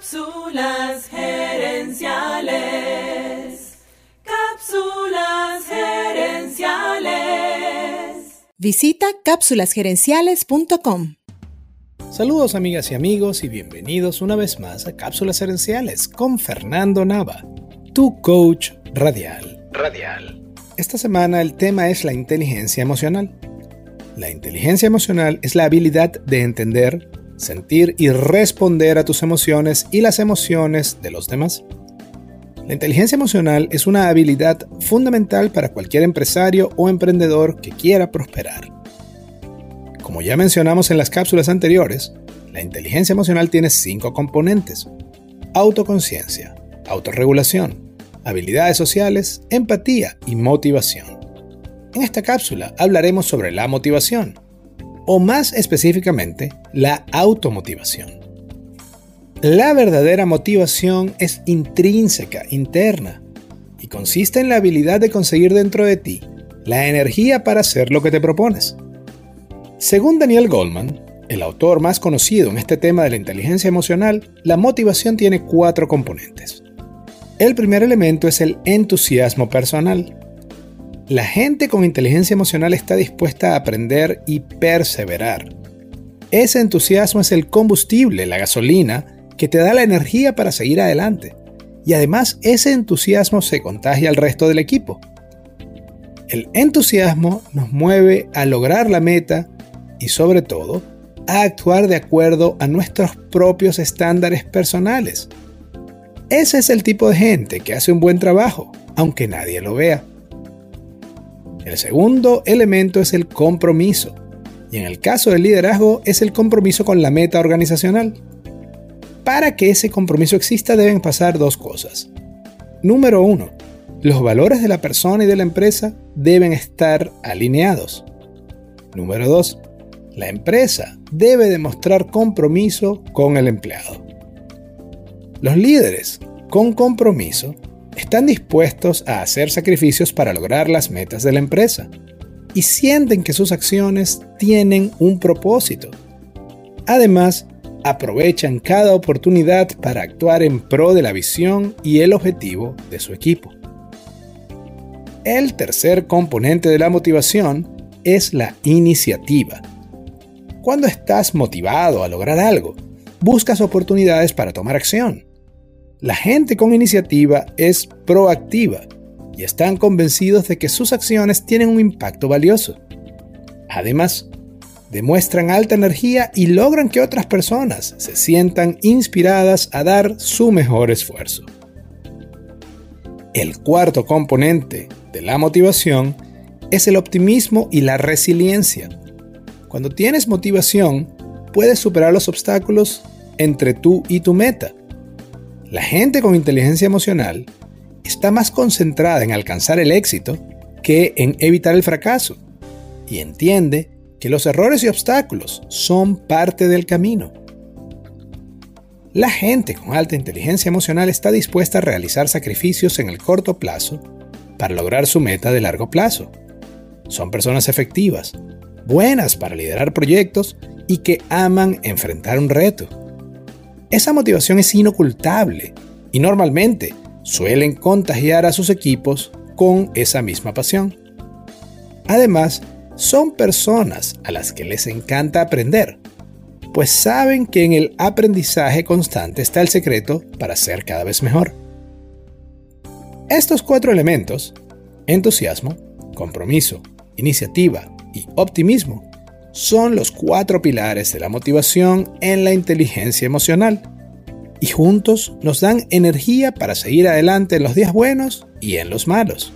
Cápsulas gerenciales. Cápsulas gerenciales. Visita cápsulasgerenciales.com. Saludos amigas y amigos y bienvenidos una vez más a Cápsulas Gerenciales con Fernando Nava, tu coach radial. Radial. Esta semana el tema es la inteligencia emocional. La inteligencia emocional es la habilidad de entender, sentir y responder a tus emociones y las emociones de los demás. La inteligencia emocional es una habilidad fundamental para cualquier empresario o emprendedor que quiera prosperar. Como ya mencionamos en las cápsulas anteriores, la inteligencia emocional tiene cinco componentes. Autoconciencia, autorregulación, habilidades sociales, empatía y motivación. En esta cápsula hablaremos sobre la motivación, o más específicamente, la automotivación. La verdadera motivación es intrínseca, interna, y consiste en la habilidad de conseguir dentro de ti la energía para hacer lo que te propones. Según Daniel Goldman, el autor más conocido en este tema de la inteligencia emocional, la motivación tiene cuatro componentes. El primer elemento es el entusiasmo personal. La gente con inteligencia emocional está dispuesta a aprender y perseverar. Ese entusiasmo es el combustible, la gasolina, que te da la energía para seguir adelante. Y además ese entusiasmo se contagia al resto del equipo. El entusiasmo nos mueve a lograr la meta y sobre todo a actuar de acuerdo a nuestros propios estándares personales. Ese es el tipo de gente que hace un buen trabajo, aunque nadie lo vea. El segundo elemento es el compromiso, y en el caso del liderazgo es el compromiso con la meta organizacional. Para que ese compromiso exista deben pasar dos cosas. Número uno, los valores de la persona y de la empresa deben estar alineados. Número dos, la empresa debe demostrar compromiso con el empleado. Los líderes con compromiso están dispuestos a hacer sacrificios para lograr las metas de la empresa y sienten que sus acciones tienen un propósito. Además, aprovechan cada oportunidad para actuar en pro de la visión y el objetivo de su equipo. El tercer componente de la motivación es la iniciativa. Cuando estás motivado a lograr algo, buscas oportunidades para tomar acción la gente con iniciativa es proactiva y están convencidos de que sus acciones tienen un impacto valioso. Además, demuestran alta energía y logran que otras personas se sientan inspiradas a dar su mejor esfuerzo. El cuarto componente de la motivación es el optimismo y la resiliencia. Cuando tienes motivación, puedes superar los obstáculos entre tú y tu meta la gente con inteligencia emocional está más concentrada en alcanzar el éxito que en evitar el fracaso y entiende que los errores y obstáculos son parte del camino. La gente con alta inteligencia emocional está dispuesta a realizar sacrificios en el corto plazo para lograr su meta de largo plazo. Son personas efectivas, buenas para liderar proyectos y que aman enfrentar un reto. Esa motivación es inocultable y normalmente suelen contagiar a sus equipos con esa misma pasión. Además, son personas a las que les encanta aprender, pues saben que en el aprendizaje constante está el secreto para ser cada vez mejor. Estos cuatro elementos, entusiasmo, compromiso, iniciativa y optimismo, son los cuatro pilares de la motivación en la inteligencia emocional y juntos nos dan energía para seguir adelante en los días buenos y en los malos.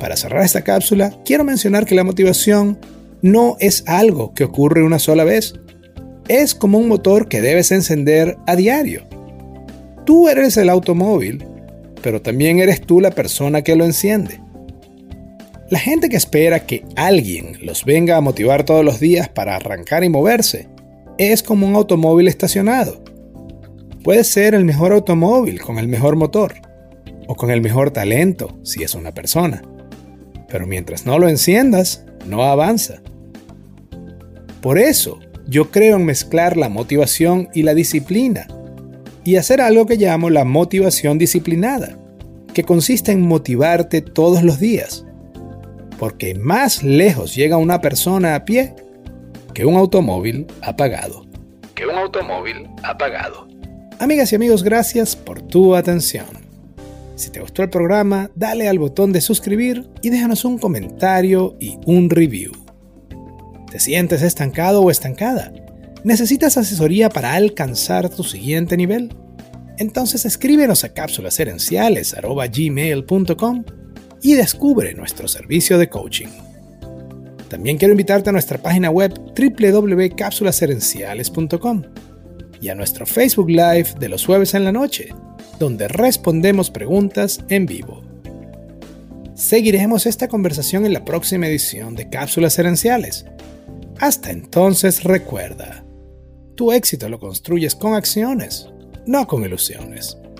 Para cerrar esta cápsula, quiero mencionar que la motivación no es algo que ocurre una sola vez. Es como un motor que debes encender a diario. Tú eres el automóvil, pero también eres tú la persona que lo enciende. La gente que espera que alguien los venga a motivar todos los días para arrancar y moverse es como un automóvil estacionado. Puede ser el mejor automóvil con el mejor motor o con el mejor talento si es una persona. Pero mientras no lo enciendas, no avanza. Por eso, yo creo en mezclar la motivación y la disciplina y hacer algo que llamo la motivación disciplinada, que consiste en motivarte todos los días. Porque más lejos llega una persona a pie que un automóvil apagado. Que un automóvil apagado. Amigas y amigos, gracias por tu atención. Si te gustó el programa, dale al botón de suscribir y déjanos un comentario y un review. ¿Te sientes estancado o estancada? ¿Necesitas asesoría para alcanzar tu siguiente nivel? Entonces escríbenos a cápsulasherenciales.gmail.com y descubre nuestro servicio de coaching. También quiero invitarte a nuestra página web www.cápsulasherenciales.com y a nuestro Facebook Live de los jueves en la noche, donde respondemos preguntas en vivo. Seguiremos esta conversación en la próxima edición de Cápsulas Herenciales. Hasta entonces recuerda, tu éxito lo construyes con acciones, no con ilusiones.